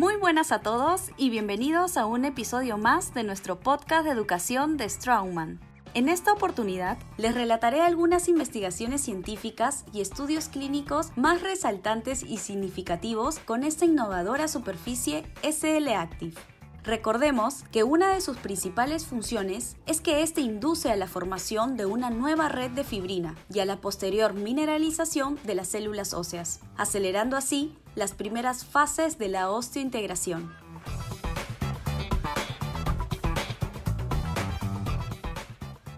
Muy buenas a todos y bienvenidos a un episodio más de nuestro podcast de educación de Strongman. En esta oportunidad les relataré algunas investigaciones científicas y estudios clínicos más resaltantes y significativos con esta innovadora superficie SL Active. Recordemos que una de sus principales funciones es que éste induce a la formación de una nueva red de fibrina y a la posterior mineralización de las células óseas, acelerando así las primeras fases de la osteointegración.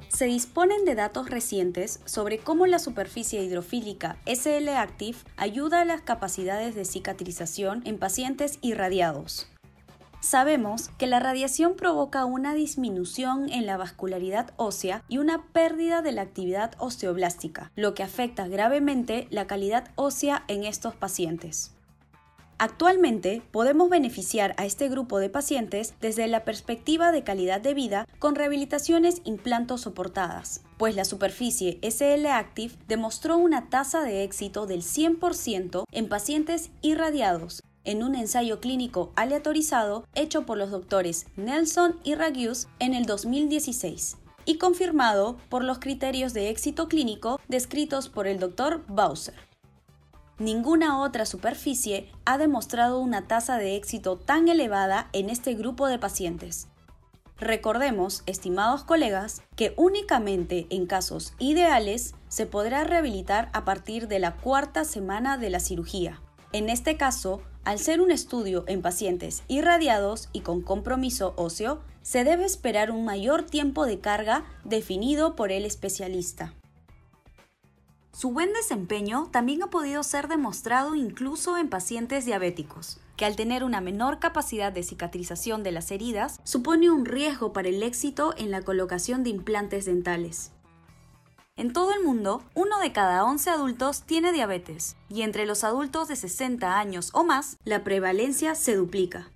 Se disponen de datos recientes sobre cómo la superficie hidrofílica SL Active ayuda a las capacidades de cicatrización en pacientes irradiados. Sabemos que la radiación provoca una disminución en la vascularidad ósea y una pérdida de la actividad osteoblástica, lo que afecta gravemente la calidad ósea en estos pacientes. Actualmente podemos beneficiar a este grupo de pacientes desde la perspectiva de calidad de vida con rehabilitaciones implantos soportadas, pues la superficie SL Active demostró una tasa de éxito del 100% en pacientes irradiados en un ensayo clínico aleatorizado hecho por los doctores Nelson y Ragius en el 2016 y confirmado por los criterios de éxito clínico descritos por el doctor Bowser. Ninguna otra superficie ha demostrado una tasa de éxito tan elevada en este grupo de pacientes. Recordemos, estimados colegas, que únicamente en casos ideales se podrá rehabilitar a partir de la cuarta semana de la cirugía. En este caso, al ser un estudio en pacientes irradiados y con compromiso óseo, se debe esperar un mayor tiempo de carga definido por el especialista. Su buen desempeño también ha podido ser demostrado incluso en pacientes diabéticos, que al tener una menor capacidad de cicatrización de las heridas, supone un riesgo para el éxito en la colocación de implantes dentales. En todo el mundo, uno de cada 11 adultos tiene diabetes, y entre los adultos de 60 años o más, la prevalencia se duplica.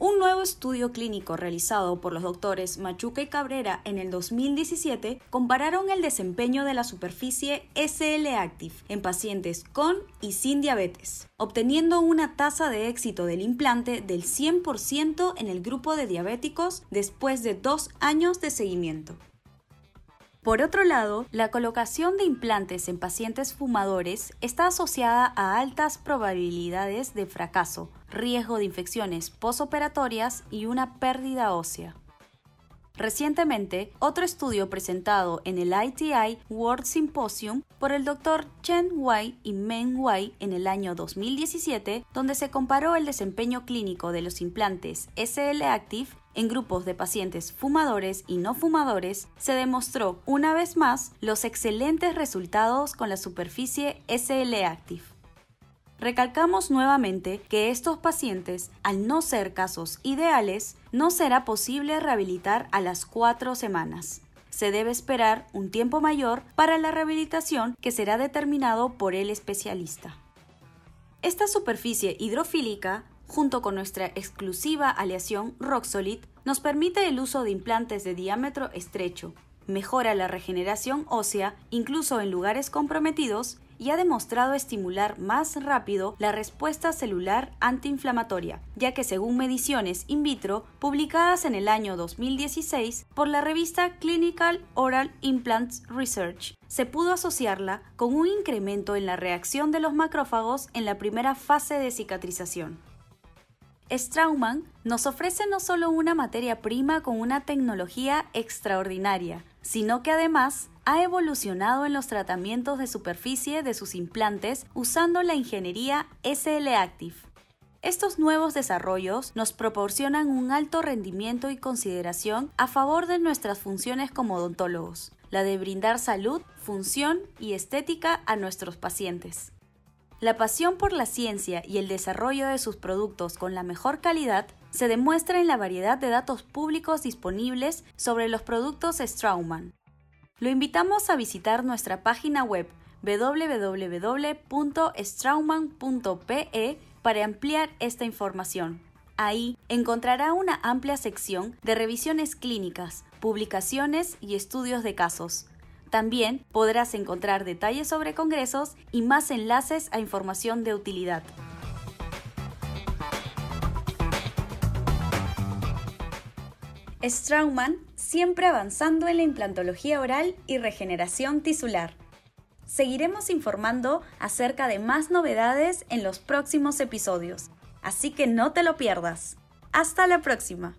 Un nuevo estudio clínico realizado por los doctores Machuca y Cabrera en el 2017 compararon el desempeño de la superficie SL Active en pacientes con y sin diabetes, obteniendo una tasa de éxito del implante del 100% en el grupo de diabéticos después de dos años de seguimiento. Por otro lado, la colocación de implantes en pacientes fumadores está asociada a altas probabilidades de fracaso, riesgo de infecciones posoperatorias y una pérdida ósea. Recientemente, otro estudio presentado en el ITI World Symposium por el Dr. Chen Wei y Meng Wei en el año 2017, donde se comparó el desempeño clínico de los implantes SL Active en grupos de pacientes fumadores y no fumadores, se demostró una vez más los excelentes resultados con la superficie SL Active. Recalcamos nuevamente que estos pacientes, al no ser casos ideales, no será posible rehabilitar a las cuatro semanas. Se debe esperar un tiempo mayor para la rehabilitación que será determinado por el especialista. Esta superficie hidrofílica junto con nuestra exclusiva aleación Roxolid, nos permite el uso de implantes de diámetro estrecho, mejora la regeneración ósea incluso en lugares comprometidos y ha demostrado estimular más rápido la respuesta celular antiinflamatoria, ya que según mediciones in vitro publicadas en el año 2016 por la revista Clinical Oral Implants Research, se pudo asociarla con un incremento en la reacción de los macrófagos en la primera fase de cicatrización. Straumann nos ofrece no solo una materia prima con una tecnología extraordinaria, sino que además ha evolucionado en los tratamientos de superficie de sus implantes usando la ingeniería SL Active. Estos nuevos desarrollos nos proporcionan un alto rendimiento y consideración a favor de nuestras funciones como odontólogos, la de brindar salud, función y estética a nuestros pacientes. La pasión por la ciencia y el desarrollo de sus productos con la mejor calidad se demuestra en la variedad de datos públicos disponibles sobre los productos Straumann. Lo invitamos a visitar nuestra página web www.straumann.pe para ampliar esta información. Ahí encontrará una amplia sección de revisiones clínicas, publicaciones y estudios de casos también podrás encontrar detalles sobre congresos y más enlaces a información de utilidad. Strauman siempre avanzando en la implantología oral y regeneración tisular. Seguiremos informando acerca de más novedades en los próximos episodios, así que no te lo pierdas. Hasta la próxima.